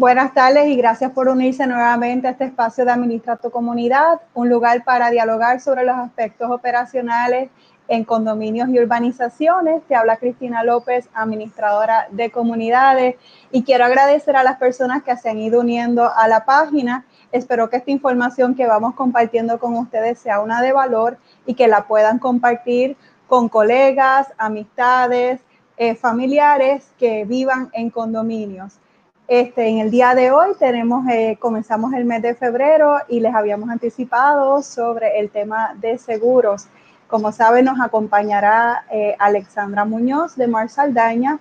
Buenas tardes y gracias por unirse nuevamente a este espacio de Administra tu Comunidad, un lugar para dialogar sobre los aspectos operacionales en condominios y urbanizaciones. Te habla Cristina López, administradora de comunidades, y quiero agradecer a las personas que se han ido uniendo a la página. Espero que esta información que vamos compartiendo con ustedes sea una de valor y que la puedan compartir con colegas, amistades, eh, familiares que vivan en condominios. Este, en el día de hoy tenemos, eh, comenzamos el mes de febrero y les habíamos anticipado sobre el tema de seguros. Como saben, nos acompañará eh, Alexandra Muñoz de Mar Saldaña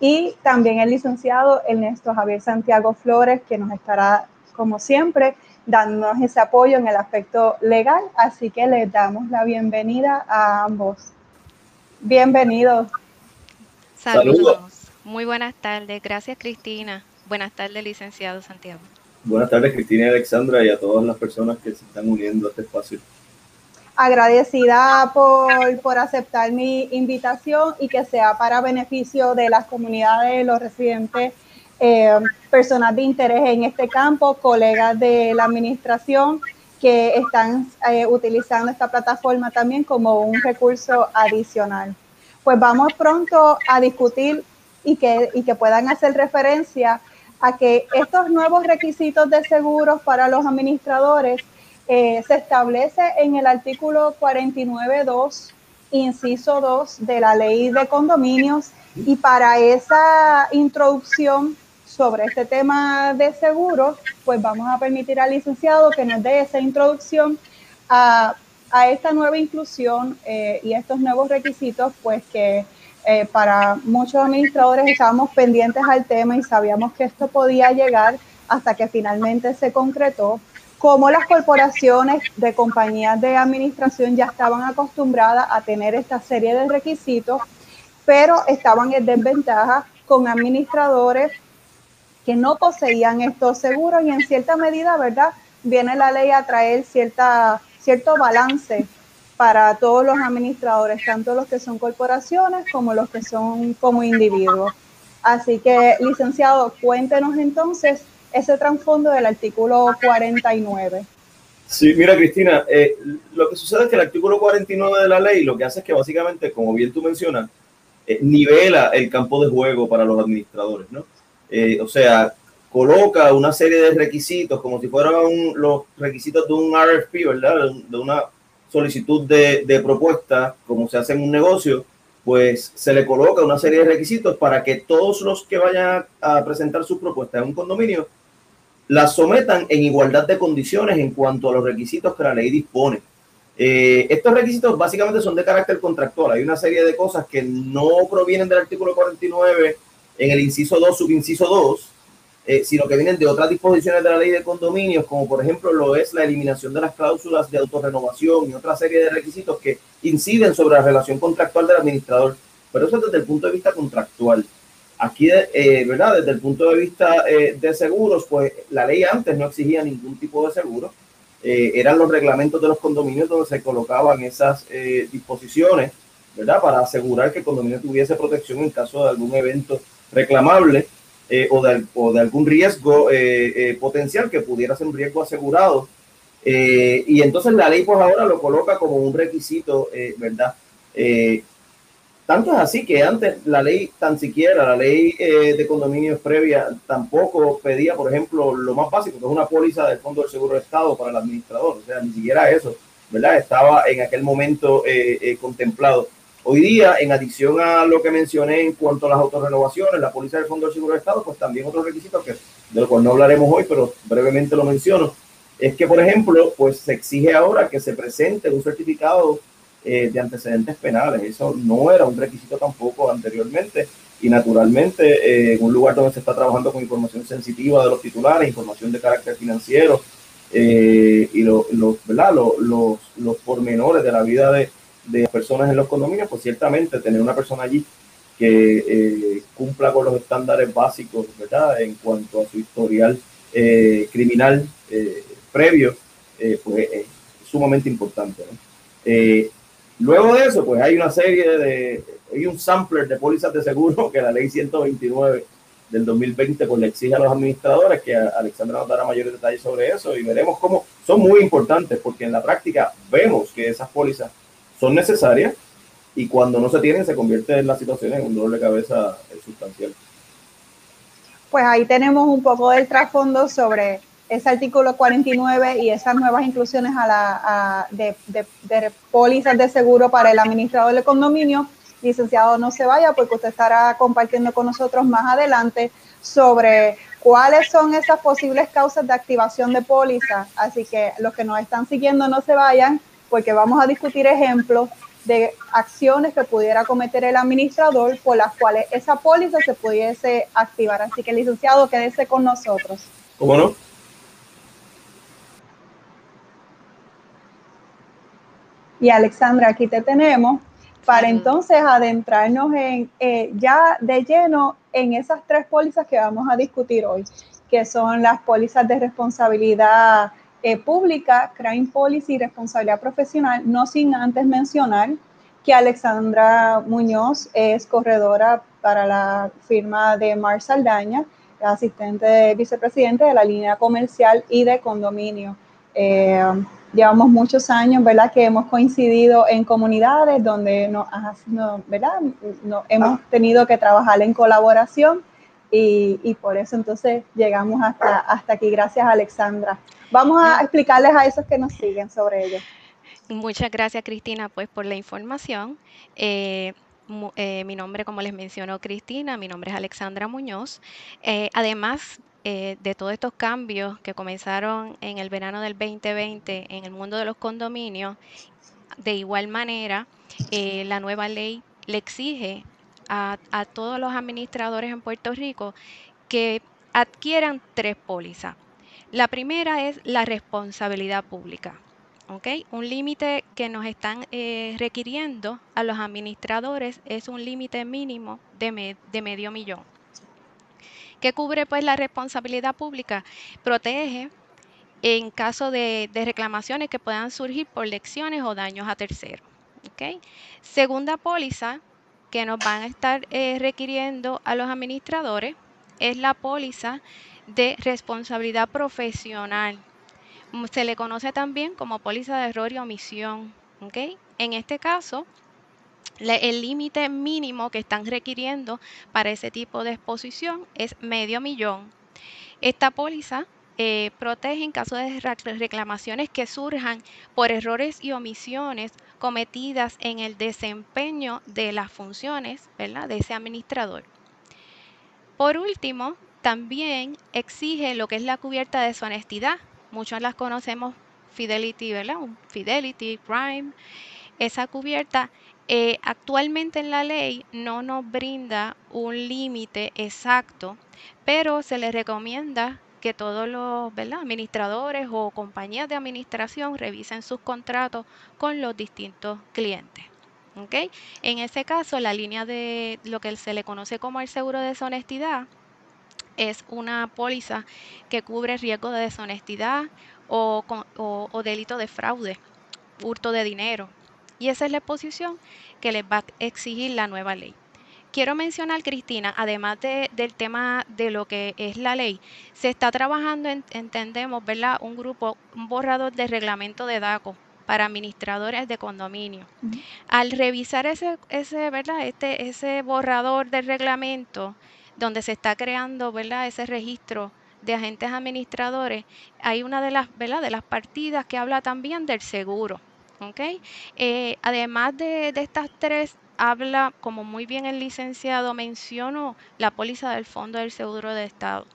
y también el licenciado Ernesto Javier Santiago Flores, que nos estará, como siempre, dándonos ese apoyo en el aspecto legal. Así que les damos la bienvenida a ambos. Bienvenidos. Saludos. Muy buenas tardes. Gracias, Cristina. Buenas tardes, licenciado Santiago. Buenas tardes, Cristina y Alexandra, y a todas las personas que se están uniendo a este espacio. Agradecida por, por aceptar mi invitación y que sea para beneficio de las comunidades, los residentes, eh, personas de interés en este campo, colegas de la administración que están eh, utilizando esta plataforma también como un recurso adicional. Pues vamos pronto a discutir y que, y que puedan hacer referencia a que estos nuevos requisitos de seguros para los administradores eh, se establece en el artículo 49.2, inciso 2 de la ley de condominios. Y para esa introducción sobre este tema de seguros, pues vamos a permitir al licenciado que nos dé esa introducción a, a esta nueva inclusión eh, y estos nuevos requisitos, pues que eh, para muchos administradores estábamos pendientes al tema y sabíamos que esto podía llegar hasta que finalmente se concretó, como las corporaciones de compañías de administración ya estaban acostumbradas a tener esta serie de requisitos, pero estaban en desventaja con administradores que no poseían estos seguros y en cierta medida, ¿verdad? Viene la ley a traer cierta, cierto balance para todos los administradores, tanto los que son corporaciones como los que son como individuos. Así que, licenciado, cuéntenos entonces ese trasfondo del artículo 49. Sí, mira Cristina, eh, lo que sucede es que el artículo 49 de la ley lo que hace es que básicamente, como bien tú mencionas, eh, nivela el campo de juego para los administradores, ¿no? Eh, o sea, coloca una serie de requisitos como si fueran los requisitos de un RFP, ¿verdad? De una solicitud de, propuesta, como se hace en un negocio, pues se le coloca una serie de requisitos para que todos los que vayan a presentar su propuesta en un condominio la sometan en igualdad de condiciones en cuanto a los requisitos que la ley dispone. Eh, estos requisitos básicamente son de carácter contractual. Hay una serie de cosas que no provienen del artículo 49 en el inciso 2, subinciso 2, eh, sino que vienen de otras disposiciones de la ley de condominios, como por ejemplo lo es la eliminación de las cláusulas de autorrenovación y otra serie de requisitos que inciden sobre la relación contractual del administrador. Pero eso desde el punto de vista contractual. Aquí, eh, ¿verdad? Desde el punto de vista eh, de seguros, pues la ley antes no exigía ningún tipo de seguro. eran los reglamentos de los condominios donde se colocaban esas disposiciones, ¿verdad? Para asegurar que el condominio tuviese protección en caso de algún evento reclamable eh, o, de, o, de, algún riesgo eh, eh, potencial que pudiera ser un riesgo asegurado. y entonces la ley pues ahora lo coloca como un requisito, ¿verdad? tanto es así que antes la ley, tan siquiera la ley de condominios previa, tampoco pedía, por ejemplo, lo más básico, que es una póliza del Fondo del Seguro de Estado para el administrador. O sea, ni siquiera eso, ¿verdad? Estaba en aquel momento contemplado. Hoy día, en adición a lo que mencioné en cuanto a las autorrenovaciones, la póliza del Fondo del Seguro de Estado, pues también otros requisitos que, de los cuales no hablaremos hoy, pero brevemente lo menciono, es que, por ejemplo, pues se exige ahora que se presente un certificado eh, de antecedentes penales. Eso no era un requisito tampoco anteriormente y naturalmente eh, en un lugar donde se está trabajando con información sensitiva de los titulares, información de carácter financiero eh, y lo, ¿verdad? los, los pormenores de la vida de de personas en los condominios, pues ciertamente tener una persona allí que eh, cumpla con los estándares básicos, ¿verdad? En cuanto a su historial eh, criminal eh, previo, pues es sumamente importante. luego de eso, pues hay una serie de, hay un sampler de pólizas de seguro que la ley 129 del 2020 pues le exige a los administradores que Alexandra nos dará mayores detalles sobre eso y veremos cómo son muy importantes porque en la práctica vemos que esas pólizas son necesarias y cuando no se tienen se convierte en la situación en un dolor de cabeza sustancial. Pues ahí tenemos un poco del trasfondo sobre ese artículo 49 y esas nuevas inclusiones a la, de, de, de, pólizas de seguro para el administrador de condominio. Licenciado, no se vaya porque usted estará compartiendo con nosotros más adelante sobre cuáles son esas posibles causas de activación de póliza. Así que los que nos están siguiendo no se vayan porque vamos a discutir ejemplos de acciones que pudiera cometer el administrador por las cuales esa póliza se pudiese activar. Así que, licenciado, quédese con nosotros. ¿Cómo no? Y Alexandra, aquí te tenemos para entonces adentrarnos en eh, ya de lleno en esas tres pólizas que vamos a discutir hoy, que son las pólizas de responsabilidad eh, pública, crime policy y responsabilidad profesional, no sin antes mencionar que Alexandra Muñoz es corredora para la firma de Mar Saldaña, asistente de vicepresidente de la línea comercial y de condominio. Eh, llevamos muchos años, ¿verdad? Que hemos coincidido en comunidades donde no, ¿verdad? No, hemos tenido que trabajar en colaboración y, y, por eso entonces llegamos hasta, hasta aquí. Gracias, Alexandra. Vamos a explicarles a esos que nos siguen sobre ello. Muchas gracias, Cristina, pues por la información. Eh, eh, mi nombre, como les mencionó Cristina, mi nombre es Alexandra Muñoz. Eh, además, eh, de todos estos cambios que comenzaron en el verano del 2020 en el mundo de los condominios, de igual manera, eh, la nueva ley le exige a, todos los administradores en Puerto Rico que adquieran tres pólizas. La primera es la responsabilidad pública. Un límite que nos están eh, requiriendo a los administradores es un límite mínimo de, medio millón. ¿Qué cubre pues la responsabilidad pública? Protege en caso de, reclamaciones que puedan surgir por lecciones o daños a terceros. Segunda póliza que nos van a estar eh, requiriendo a los administradores es la póliza de responsabilidad profesional. Se le conoce también como póliza de error y omisión. En este caso, el límite mínimo que están requiriendo para ese tipo de exposición es medio millón. Esta póliza eh, protege en caso de reclamaciones que surjan por errores y omisiones cometidas en el desempeño de las funciones de ese administrador. Por último, también exige lo que es la cubierta de deshonestidad. Muchos las conocemos Fidelity, ¿verdad? Fidelity, Prime. Esa cubierta eh, actualmente en la ley no nos brinda un límite exacto, pero se le recomienda que todos los administradores o compañías de administración revisen sus contratos con los distintos clientes. En ese caso, la línea de lo que se le conoce como el seguro de deshonestidad es una póliza que cubre riesgo de deshonestidad o, o delito de fraude, hurto de dinero, y esa es la exposición que les va a exigir la nueva ley. Quiero mencionar, Cristina, además del tema de lo que es la ley, se está trabajando, entendemos, ¿verdad? Un grupo, un borrador de reglamento de DACO para administradores de condominio. Al revisar ese, ese, ¿verdad? Este, ese borrador de reglamento donde se está creando, ¿verdad? Ese registro de agentes administradores, hay una de las, ¿verdad? De las partidas que habla también del seguro. Eh, además de, estas tres, habla, como muy bien el licenciado mencionó, la póliza del Fondo del Seguro de Estado.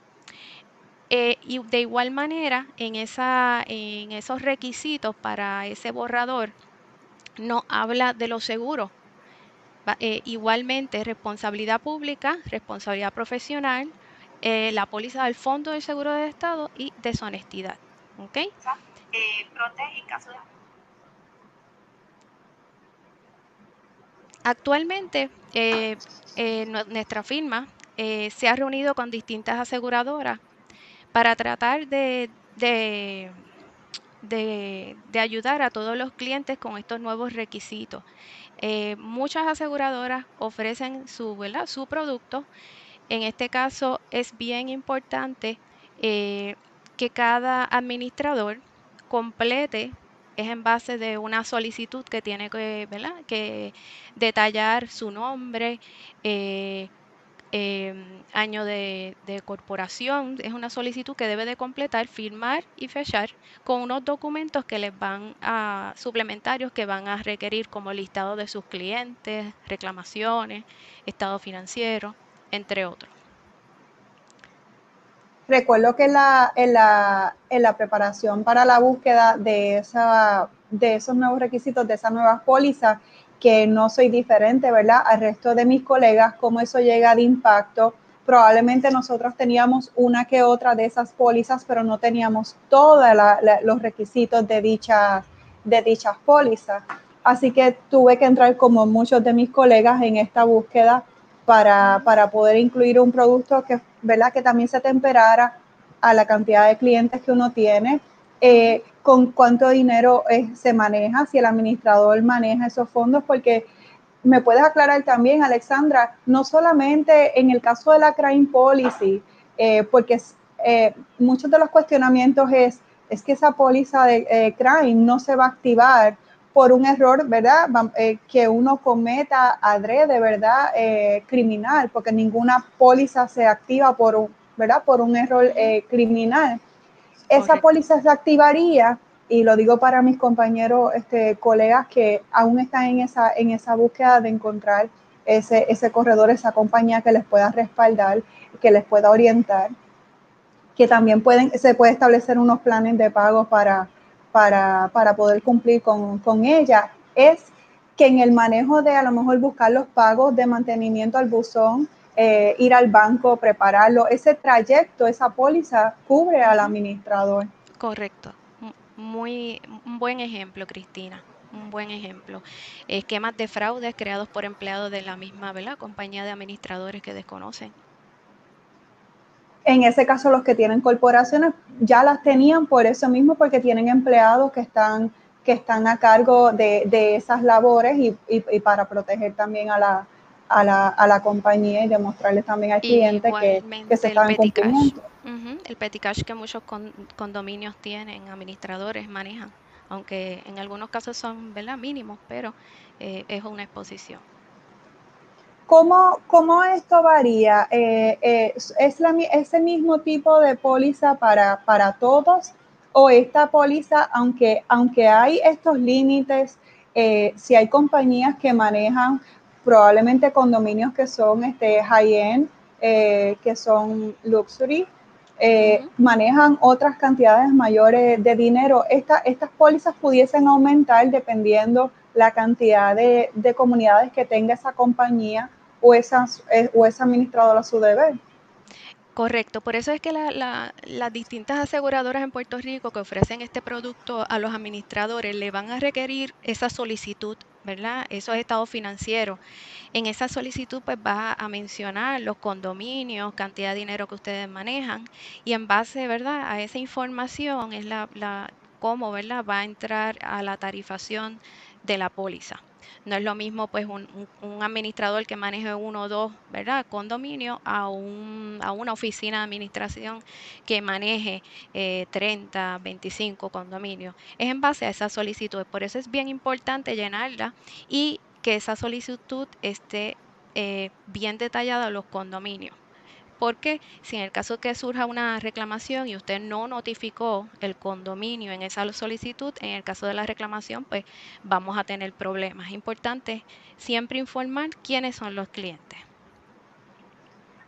Eh, y de igual manera, en, esa, en esos requisitos para ese borrador, no habla de los seguros. Eh, igualmente, responsabilidad pública, responsabilidad profesional, la póliza del Fondo del Seguro de Estado y deshonestidad. ¿okay? protege caso de Actualmente, eh, eh, nuestra firma eh, se ha reunido con distintas aseguradoras para tratar de, ayudar a todos los clientes con estos nuevos requisitos. muchas aseguradoras ofrecen su, producto En este caso es bien importante que cada administrador complete es en base de una solicitud que tiene que, que detallar su nombre, eh, em, año de, corporación. Es una solicitud que debe de completar, firmar y fechar con unos documentos que les van a suplementarios que van a requerir como listado de sus clientes, reclamaciones, estado financiero, entre otros. Recuerdo que en la, preparación para la búsqueda de esos nuevos requisitos, de esas nuevas pólizas, que no soy diferente, ¿verdad? Al resto de mis colegas, cómo eso llega de impacto. Probablemente nosotros teníamos una que otra de esas pólizas, pero no teníamos todos los requisitos de dichas, de dichas pólizas. Así que tuve que entrar como muchos de mis colegas en esta búsqueda para, para poder incluir un producto que, ¿verdad? que también se temperara a la cantidad de clientes que uno tiene, eh, con cuánto dinero eh, se maneja, si el administrador maneja esos fondos, porque me puedes aclarar también, Alexandra, no solamente en el caso de la crime policy, eh, porque muchos de los cuestionamientos es, es que esa póliza de crime no se va a activar por un error, ¿verdad? Eh, que uno cometa adrede, ¿verdad? Eh, criminal, porque ninguna póliza se activa por un, ¿verdad? Por un error eh, criminal. Esa póliza se activaría, y lo digo para mis compañeros, este, colegas que aún están en esa, en esa búsqueda de encontrar ese, ese corredor, esa compañía que les pueda respaldar, que les pueda orientar, que también pueden, se puede establecer unos planes de pago para para, para poder cumplir con, con, ella es que en el manejo de a lo mejor buscar los pagos de mantenimiento al buzón, eh, ir al banco, prepararlo, ese trayecto, esa póliza cubre al administrador. Correcto. Muy un buen ejemplo, Cristina. Un buen ejemplo. Esquemas de fraudes creados por empleados de la misma ¿verdad? compañía de administradores que desconocen. En ese caso, los que tienen corporaciones ya las tenían por eso mismo, porque tienen empleados que están, que están a cargo de, esas labores y, para proteger también a la, a la, a la compañía y demostrarles también al cliente que, que, se están cumpliendo. El petty cash que muchos condominios tienen, administradores manejan, aunque en algunos casos son ¿verdad? mínimos, pero eh, es una exposición. ¿Cómo, cómo esto varía? Eh, eh, ¿Es la, ese mismo tipo de póliza para, para todos? ¿O esta póliza, aunque, aunque hay estos límites, eh, si hay compañías que manejan probablemente condominios que son este, high-end, que son luxury, manejan otras cantidades mayores de dinero. estas pólizas pudiesen aumentar dependiendo la cantidad de, de, comunidades que tenga esa compañía o, esas, eh, o es administrador a su deber. Correcto, por eso es que las distintas aseguradoras en Puerto Rico que ofrecen este producto a los administradores le van a requerir esa solicitud, ¿verdad? Esos estados financieros. En esa solicitud pues va a mencionar los condominios, cantidad de dinero que ustedes manejan y en base, ¿verdad? A esa información es la, la cómo, ¿verdad? Va a entrar a la tarifación de la póliza. No es lo mismo pues un, administrador que maneje uno o dos, ¿verdad? Condominio a, un, a una oficina de administración que maneje 30, eh, 25 condominios. Es en base a esa solicitud. Por eso es bien importante llenarla y que esa solicitud esté eh, bien detallada en los condominios porque si en el caso que surja una reclamación y usted no notificó el condominio en esa solicitud, en el caso de la reclamación, pues vamos a tener problemas. Es importante siempre informar quiénes son los clientes.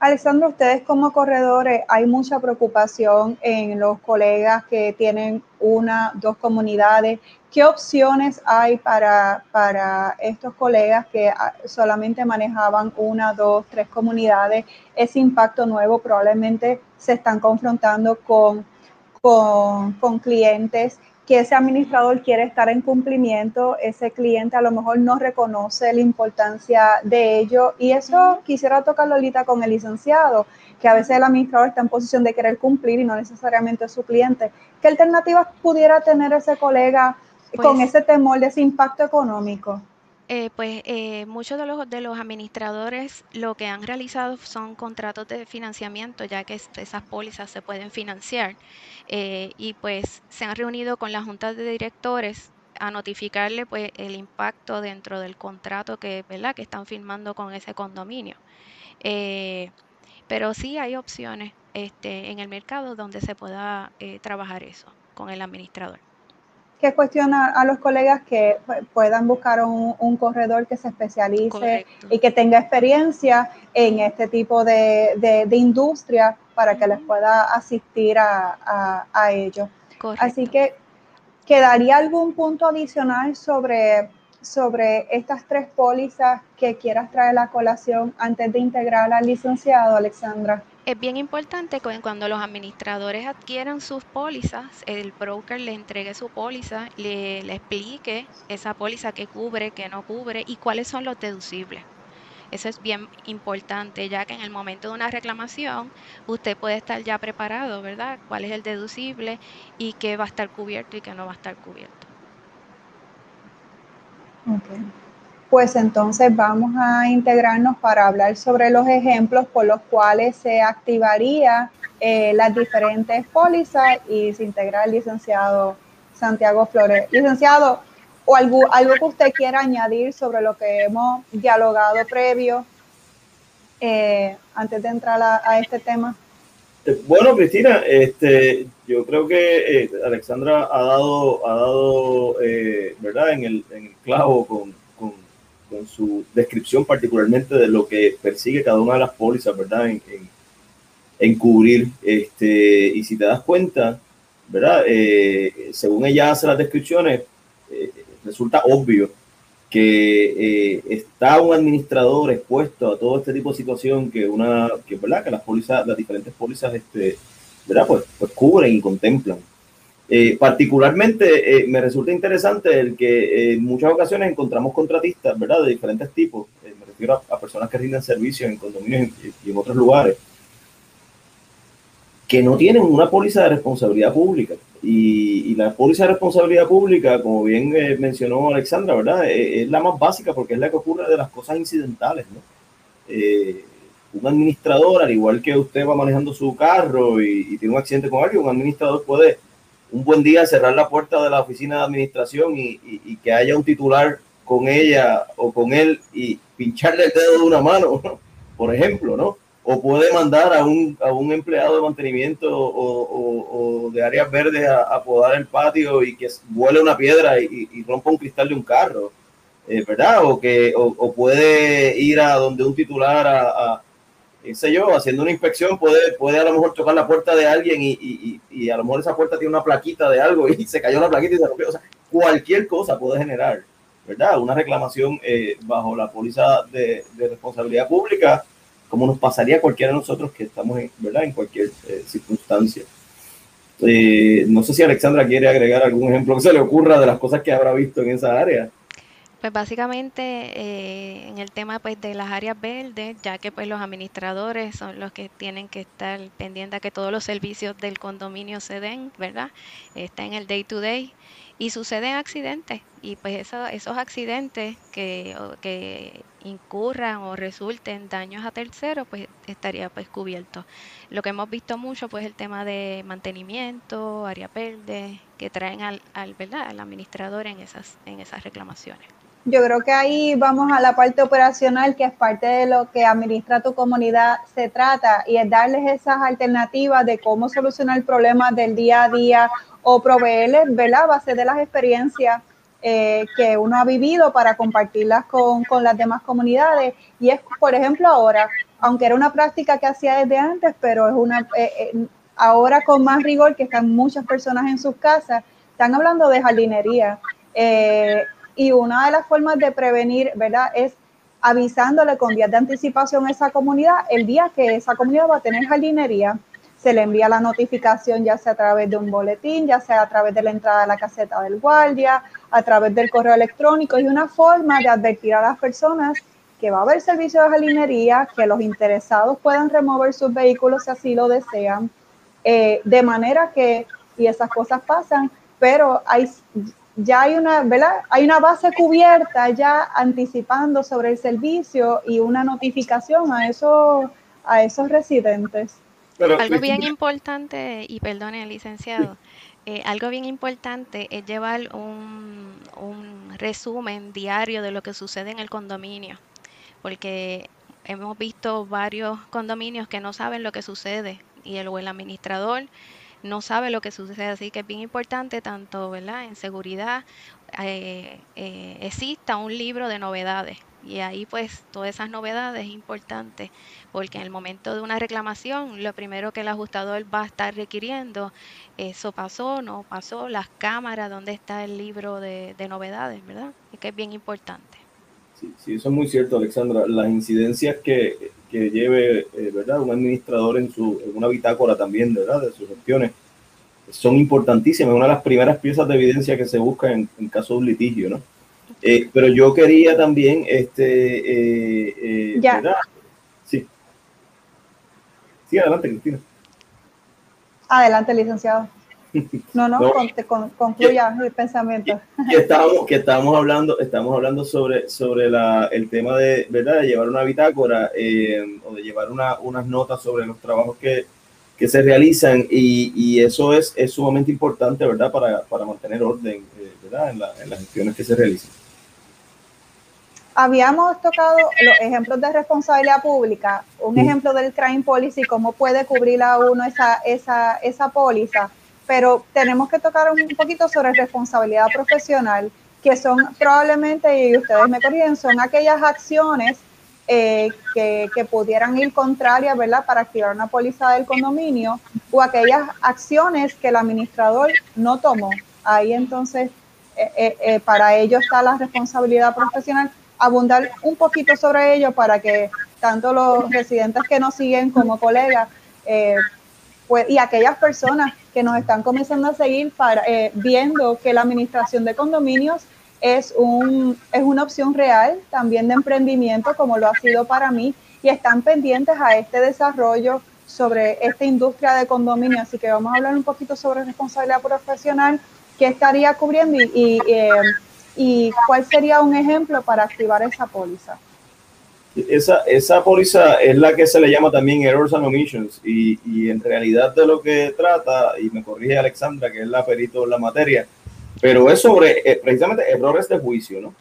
Alexandra, ustedes como corredores, hay mucha preocupación en los colegas que tienen una, dos comunidades. ¿Qué opciones hay para, para estos colegas que ah, solamente manejaban una, dos, tres comunidades? Ese impacto nuevo probablemente se están confrontando con, con, con clientes que ese administrador quiere estar en cumplimiento, ese cliente a lo mejor no reconoce la importancia de ello y eso quisiera tocarlo ahorita con el licenciado, que a veces el administrador está en posición de querer cumplir y no necesariamente su cliente. ¿Qué alternativas pudiera tener ese colega con pues ese temor de ese impacto económico? Eh, pues eh, muchos de los, de los administradores lo que han realizado son contratos de financiamiento, ya que esas pólizas se pueden financiar. Eh, y pues se han reunido con la junta de directores a notificarle pues el impacto dentro del contrato que, están firmando con ese condominio. pero sí hay opciones este, en el mercado donde se pueda trabajar eso con el administrador que cuestiona a los colegas que puedan buscar un, corredor que se especialice y que tenga experiencia en este tipo de, industria para que les pueda asistir a, a, ello. Así que, ¿quedaría algún punto adicional sobre, sobre estas tres pólizas que quieras traer a la colación antes de integrar al licenciado, Alexandra? Es bien importante que cuando los administradores adquieran sus pólizas, el broker le entregue su póliza, le, explique esa póliza que cubre, que no cubre y cuáles son los deducibles. Eso es bien importante, ya que en el momento de una reclamación usted puede estar ya preparado, ¿verdad? ¿Cuál es el deducible y qué va a estar cubierto y qué no va a estar cubierto? Okay pues entonces vamos a integrarnos para hablar sobre los ejemplos por los cuales se activaría eh, las diferentes pólizas y se integra el licenciado Santiago Flores. Licenciado, o algo, algo que usted quiera añadir sobre lo que hemos dialogado previo eh, antes de entrar a, este tema. Eh, bueno, Cristina, este, yo creo que Alexandra ha dado, ha dado ¿verdad? En el, en el clavo con, con su descripción particularmente de lo que persigue cada una de las pólizas, ¿verdad? En, en, cubrir. Este, y si te das cuenta, ¿verdad? Eh, según ella hace las descripciones, eh, resulta obvio que eh, está un administrador expuesto a todo este tipo de situación que una, que, ¿verdad? Que las pólizas, las diferentes pólizas, este, ¿verdad? Pues, pues cubren y contemplan. Eh, particularmente eh, me resulta interesante el que en muchas ocasiones encontramos contratistas, ¿verdad? De diferentes tipos, me refiero a, personas que rinden servicios en condominios y, en otros lugares, que no tienen una póliza de responsabilidad pública. Y, la póliza de responsabilidad pública, como bien mencionó Alexandra, ¿verdad? es la más básica porque es la que ocurre de las cosas incidentales, ¿no? un administrador, al igual que usted va manejando su carro y tiene un accidente con alguien, un administrador puede un buen día cerrar la puerta de la oficina de administración y, que haya un titular con ella o con él y pincharle el dedo de una mano, por ejemplo, ¿no? O puede mandar a un, a un empleado de mantenimiento o, de áreas verdes a, podar el patio y que vuele una piedra y, rompa un cristal de un carro, eh, ¿verdad? O, que, o, puede ir a donde un titular a qué sé yo, haciendo una inspección puede, puede a lo mejor tocar la puerta de alguien y, y, y, a lo mejor esa puerta tiene una plaquita de algo y se cayó la plaquita y se rompió. O sea, cualquier cosa puede generar, ¿verdad? Una reclamación eh, bajo la póliza de, de, responsabilidad pública, como nos pasaría a cualquiera de nosotros que estamos, en, ¿verdad? En cualquier eh, circunstancia. Eh, no sé si Alexandra quiere agregar algún ejemplo que se le ocurra de las cosas que habrá visto en esa área. Pues básicamente eh, en el tema pues de las áreas verdes, ya que pues los administradores son los que tienen que estar pendientes a que todos los servicios del condominio se den, ¿verdad? Está en el day to day y suceden accidentes y pues esos accidentes que, incurran o resulten daños a terceros pues estaría pues cubierto. Lo que hemos visto mucho pues el tema de mantenimiento, área verde, que traen al administrador en esas, en esas reclamaciones. Yo creo que ahí vamos a la parte operacional, que es parte de lo que administra tu comunidad se trata, y es darles esas alternativas de cómo solucionar problemas del día a día o proveerles, ¿verdad?, base de las experiencias eh, que uno ha vivido para compartirlas con, con, las demás comunidades. Y es, por ejemplo, ahora, aunque era una práctica que hacía desde antes, pero es una, eh, eh, ahora con más rigor, que están muchas personas en sus casas, están hablando de jardinería. Y una de las formas de prevenir, ¿verdad? Es avisándole con días de anticipación a esa comunidad el día que esa comunidad va a tener jardinería. Se le envía la notificación ya sea a través de un boletín, ya sea a través de la entrada a la caseta del guardia, a través del correo electrónico y una forma de advertir a las personas que va a haber servicio de jardinería, que los interesados puedan remover sus vehículos si así lo desean, eh, de manera que, y esas cosas pasan, pero hay ya hay una, ¿verdad? Hay una base cubierta ya anticipando sobre el servicio y una notificación a esos, a esos residentes. algo bien importante, y perdone, licenciado, eh, algo bien importante es llevar un, un resumen diario de lo que sucede en el condominio, porque hemos visto varios condominios que no saben lo que sucede y el, o el administrador no sabe lo que sucede, así que es bien importante tanto ¿verdad? en seguridad eh, eh, exista un libro de novedades y ahí pues todas esas novedades es importante porque en el momento de una reclamación lo primero que el ajustador va a estar requiriendo eso pasó, no pasó, las cámaras, dónde está el libro de, novedades, ¿verdad? Es que es bien importante. Sí, sí, eso es muy cierto, Alexandra. Las incidencias que, que lleve, eh, ¿verdad? Un administrador en, su, en una bitácora también, ¿verdad? De sus gestiones, son importantísimas. Una de las primeras piezas de evidencia que se busca en, en caso de un litigio, ¿no? Eh, pero yo quería también, este, eh, ¿verdad? Sí. Sí, adelante, Cristina. Adelante, licenciado. No, no, concluya el pensamiento. Que estábamos, que estábamos hablando, estamos hablando sobre, sobre la, el tema de, ¿verdad? de llevar una bitácora eh, o de llevar una, unas notas sobre los trabajos que, que se realizan y, y, eso es, es sumamente importante, ¿verdad? Para, para mantener orden, eh, ¿verdad? En, la, en las gestiones que se realizan habíamos tocado los ejemplos de responsabilidad pública, un ejemplo del crime policy, cómo puede cubrir a uno esa, esa, esa póliza, pero tenemos que tocar un poquito sobre responsabilidad profesional, que son probablemente, y ustedes me corrigen, son aquellas acciones eh, que, que, pudieran ir contrarias, ¿verdad?, para activar una póliza del condominio, o aquellas acciones que el administrador no tomó. Ahí entonces, eh, eh, para ello está la responsabilidad profesional abundar un poquito sobre ello para que tanto los residentes que nos siguen como colegas pues, y aquellas personas que nos están comenzando a seguir para, eh, viendo que la administración de condominios es, un, es una opción real también de emprendimiento como lo ha sido para mí y están pendientes a este desarrollo sobre esta industria de condominios. Así que vamos a hablar un poquito sobre responsabilidad profesional, que estaría cubriendo y, eh, ¿Y cuál sería un ejemplo para activar esa póliza? Esa, esa póliza es la que se le llama también Errors and Omissions y, y en realidad de lo que trata, y me corrige Alexandra, que es la perito en la materia, pero es sobre eh, precisamente errores de juicio, ¿no?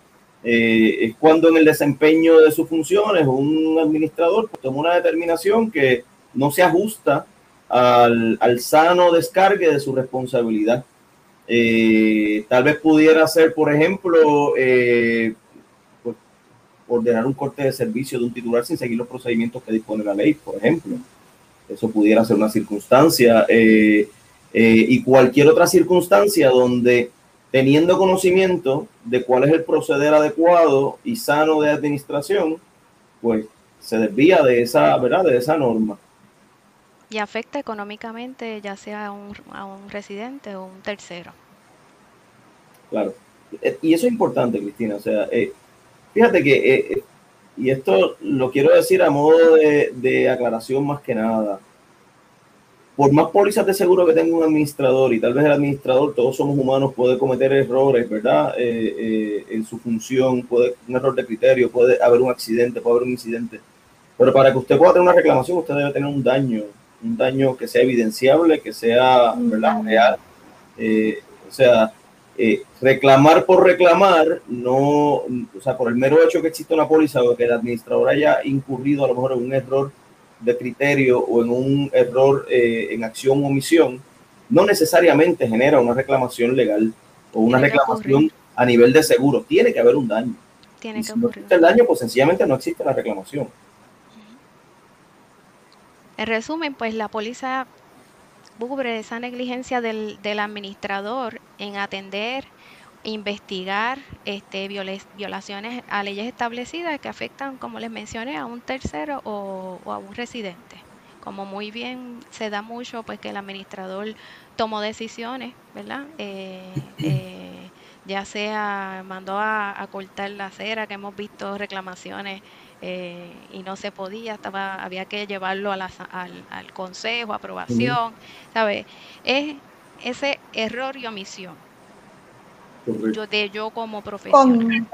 Eh, es cuando en el desempeño de sus funciones un administrador pues, toma una determinación que no se ajusta al, al sano descargue de su responsabilidad. Eh, tal vez pudiera ser, por ejemplo, eh, ordenar un corte de servicio de un titular sin seguir los procedimientos que dispone la ley, por ejemplo. Eso pudiera ser una circunstancia. Eh, y cualquier otra circunstancia donde, teniendo conocimiento de cuál es el proceder adecuado y sano de administración, pues se desvía de esa, ¿verdad? De esa norma y afecta económicamente ya sea a un, a un residente o un tercero. Claro. Eh, y eso es importante, Cristina. O sea, eh, fíjate que, eh, y esto lo quiero decir a modo de, de, aclaración más que nada, por más pólizas de seguro que tenga un administrador, y tal vez el administrador, todos somos humanos, puede cometer errores, ¿verdad? en su función, puede un error de criterio, puede haber un accidente, puede haber un incidente. Pero para que usted pueda tener una reclamación, usted debe tener un daño un daño que sea evidenciable, que sea ¿verdad? real. Eh, o sea, eh, reclamar por reclamar, no, o sea, por el mero hecho que existe una póliza o que el administrador haya incurrido a lo mejor en un error de criterio o en un error eh, en acción o omisión, no necesariamente genera una reclamación legal o una reclamación a nivel de seguro. Tiene que haber un daño. Tiene si no existe el daño, pues sencillamente no existe la reclamación. En resumen, pues la póliza cubre esa negligencia del, administrador en atender, investigar este, violaciones a leyes establecidas que afectan, como les mencioné, a un tercero o, a un residente. Como muy bien se da mucho, pues que el administrador tomó decisiones, ¿verdad? Eh, eh, ya sea mandó a, a cortar la acera, que hemos visto reclamaciones eh, y no se podía, estaba, había que llevarlo a al, al, consejo, aprobación, ¿sabes? Es ese error y omisión. yo, de yo como profesional.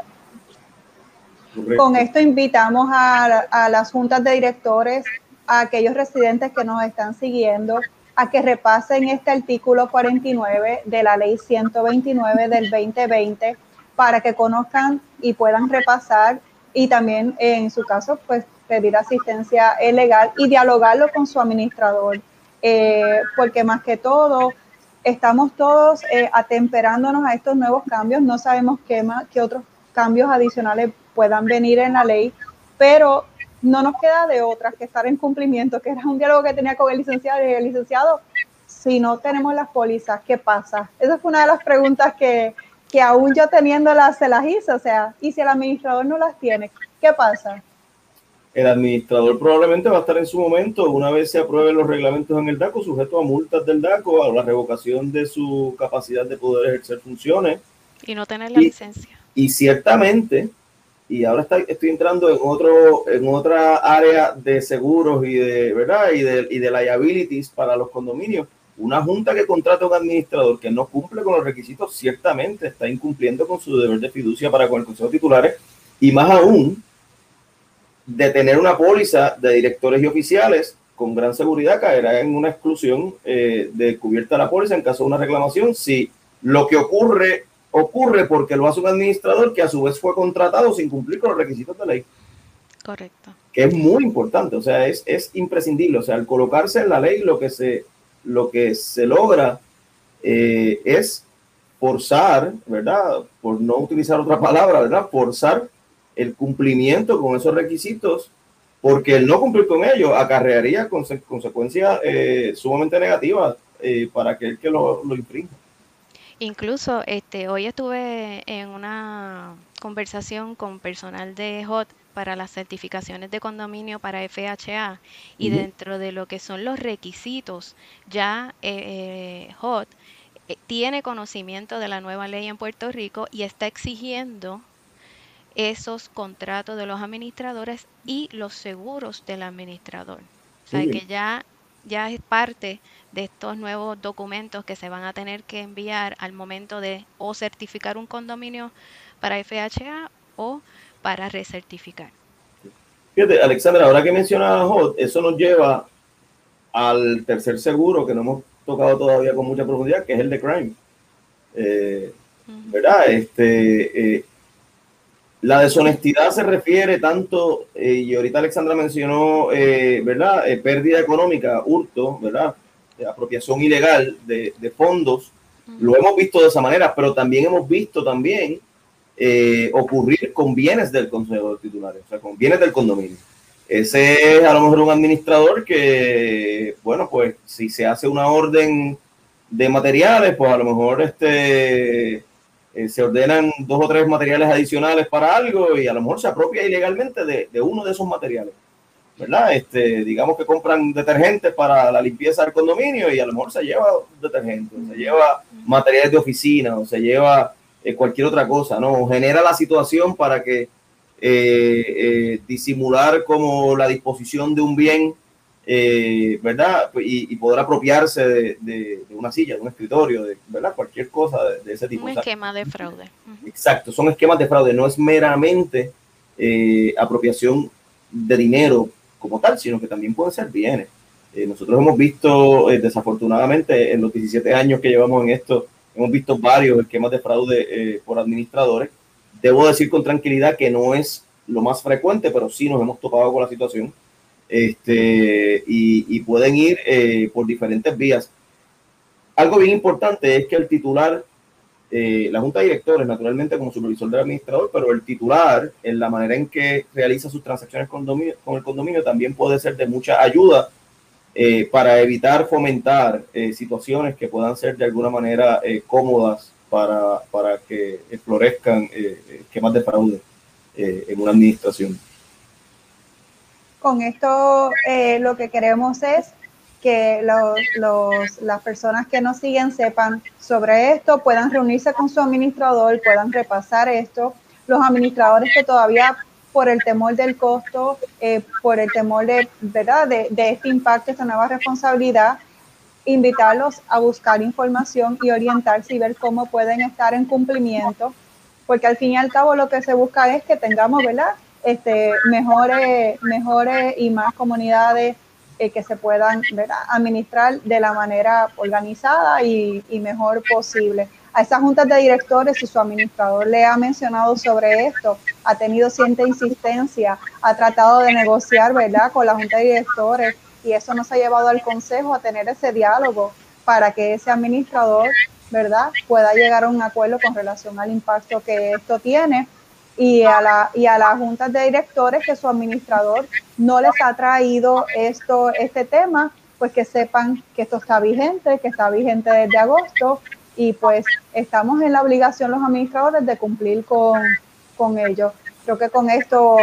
Con, esto invitamos a, a las juntas de directores, a aquellos residentes que nos están siguiendo, a que repasen este artículo 49 de la ley 129 del 2020 para que conozcan y puedan repasar y también en su caso pues pedir asistencia legal y dialogarlo con su administrador eh, porque más que todo estamos todos eh, atemperándonos a estos nuevos cambios, no sabemos qué, más, qué otros cambios adicionales puedan venir en la ley, pero no nos queda de otra que estar en cumplimiento, que era un diálogo que tenía con el licenciado y el licenciado, si no tenemos las pólizas, ¿qué pasa? Esa fue una de las preguntas que, que aún yo teniéndolas se las hice, o sea, y si el administrador no las tiene, ¿qué pasa? El administrador probablemente va a estar en su momento, una vez se aprueben los reglamentos en el DACO, sujeto a multas del DACO, a la revocación de su capacidad de poder ejercer funciones. Y no tener la licencia. Y ciertamente, y ahora estoy entrando en otro en otra área de seguros y de verdad y de, y de liabilities para los condominios una junta que contrata a un administrador que no cumple con los requisitos ciertamente está incumpliendo con su deber de fiducia para con el consejo de titulares y más aún de tener una póliza de directores y oficiales con gran seguridad caerá en una exclusión eh, de cubierta la póliza en caso de una reclamación si lo que ocurre ocurre porque lo hace un administrador que a su vez fue contratado sin cumplir con los requisitos de ley. Correcto. Que es muy importante, o sea, es, es imprescindible. O sea, al colocarse en la ley lo que se, lo que se logra eh, es forzar, ¿verdad? Por no utilizar otra palabra, ¿verdad? Forzar el cumplimiento con esos requisitos, porque el no cumplir con ellos acarrearía consecuencias eh, sumamente negativas eh, para aquel que lo, lo. Incluso este, hoy estuve en una conversación con personal de HOT para las certificaciones de condominio para FHA y dentro de lo que son los requisitos, ya eh, eh HOT eh, tiene conocimiento de la nueva ley en Puerto Rico y está exigiendo esos contratos de los administradores y los seguros del administrador. O sea, que ya, ya es parte de estos nuevos documentos que se van a tener que enviar al momento de o certificar un condominio para FHA o para recertificar. Fíjate, Alexandra, ahora que mencionas HOT, eso nos lleva al tercer seguro que no hemos tocado todavía con mucha profundidad, que es el de crime. Eh, ¿Verdad? Este, eh, la deshonestidad se refiere tanto, eh, y ahorita Alexandra mencionó, ¿verdad? pérdida económica, hurto, ¿verdad? de apropiación ilegal de, fondos. Lo hemos visto de esa manera, pero también hemos visto también eh, ocurrir con bienes del Consejo de Titulares, o sea, con bienes del condominio. Ese es a lo mejor un administrador que, bueno, pues si se hace una orden de materiales, pues a lo mejor este, eh, se ordenan dos o tres materiales adicionales para algo y a lo mejor se apropia ilegalmente de, de uno de esos materiales. ¿verdad? Este, digamos que compran detergentes para la limpieza del condominio y a lo mejor se lleva detergentes, se lleva materiales de oficina o se lleva eh, cualquier otra cosa, ¿no? Genera la situación para que eh, eh, disimular como la disposición de un bien, ¿verdad? Y, poder apropiarse de, una silla, de un escritorio, de, ¿verdad? Cualquier cosa de, ese tipo. Un esquema de fraude. Exacto, son esquemas de fraude, no es meramente apropiación de dinero como tal, sino que también pueden ser bienes. Eh, nosotros hemos visto, eh, desafortunadamente, en los 17 años que llevamos en esto, hemos visto varios esquemas de fraude eh, por administradores. Debo decir con tranquilidad que no es lo más frecuente, pero sí nos hemos topado con la situación. Este, y, pueden ir por diferentes vías. Algo bien importante es que el titular eh, la Junta de Directores, naturalmente como supervisor del administrador, pero el titular, en la manera en que realiza sus transacciones con, el condominio, también puede ser de mucha ayuda eh, para evitar fomentar eh, situaciones que puedan ser de alguna manera cómodas para, para que florezcan esquemas de fraude en una administración. Con esto lo que queremos es que los, las personas que nos siguen sepan sobre esto, puedan reunirse con su administrador, puedan repasar esto. Los administradores que todavía por el temor del costo, eh, por el temor de, ¿verdad? De, este impacto, esta nueva responsabilidad, invitarlos a buscar información y orientarse y ver cómo pueden estar en cumplimiento, porque al fin y al cabo lo que se busca es que tengamos, ¿verdad? Este, mejores, mejores y más comunidades eh, que se puedan administrar de la manera organizada y mejor posible a esas juntas de directores, si su administrador le ha mencionado sobre esto, ha tenido cierta insistencia, ha tratado de negociar, ¿verdad?, con la junta de directores y eso nos ha llevado al consejo a tener ese diálogo para que ese administrador, ¿verdad?, pueda llegar a un acuerdo con relación al impacto que esto tiene y a, la, y a las juntas de directores que su administrador no les ha traído esto, este tema, pues que sepan que esto está vigente, que está vigente desde agosto y pues estamos en la obligación los administradores de cumplir con, con ello. Creo que con esto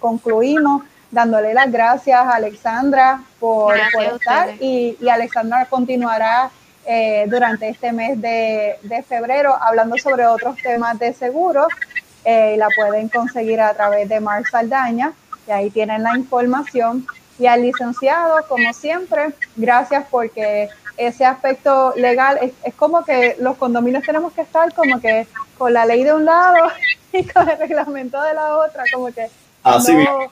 concluimos dándole las gracias a Alexandra por, estar y, y, Alexandra continuará eh, durante este mes de, de, febrero hablando sobre otros temas de seguros. Eh, la pueden conseguir a través de Mar Saldaña y ahí tienen la información. Y al licenciado, como siempre, gracias porque ese aspecto legal es, es, como que los condominios tenemos que estar como que con la ley de un lado y con el reglamento de la otra, como que no,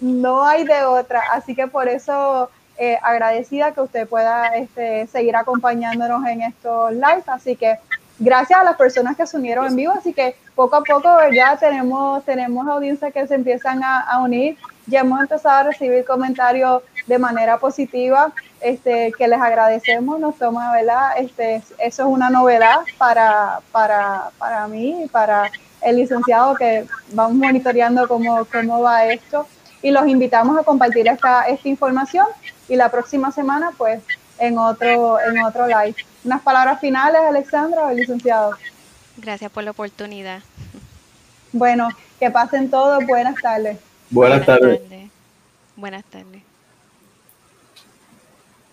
no, hay de otra. Así que por eso eh, agradecida que usted pueda este, seguir acompañándonos en estos lives. Así que gracias a las personas que se unieron en vivo. Así que poco a poco ya tenemos, tenemos audiencias que se empiezan a, a unir. Ya hemos empezado a recibir comentarios de manera positiva, este, que les agradecemos, nos toma, ¿verdad? Este, eso es una novedad para, para, para mí y para el licenciado que vamos monitoreando cómo, cómo va esto y los invitamos a compartir esta, esta información y la próxima semana pues en otro, en otro live. Unas palabras finales, Alexandra, el licenciado. Gracias por la oportunidad. Bueno, que pasen todos. Buenas tardes. Buenas, tardes. Buenas tardes.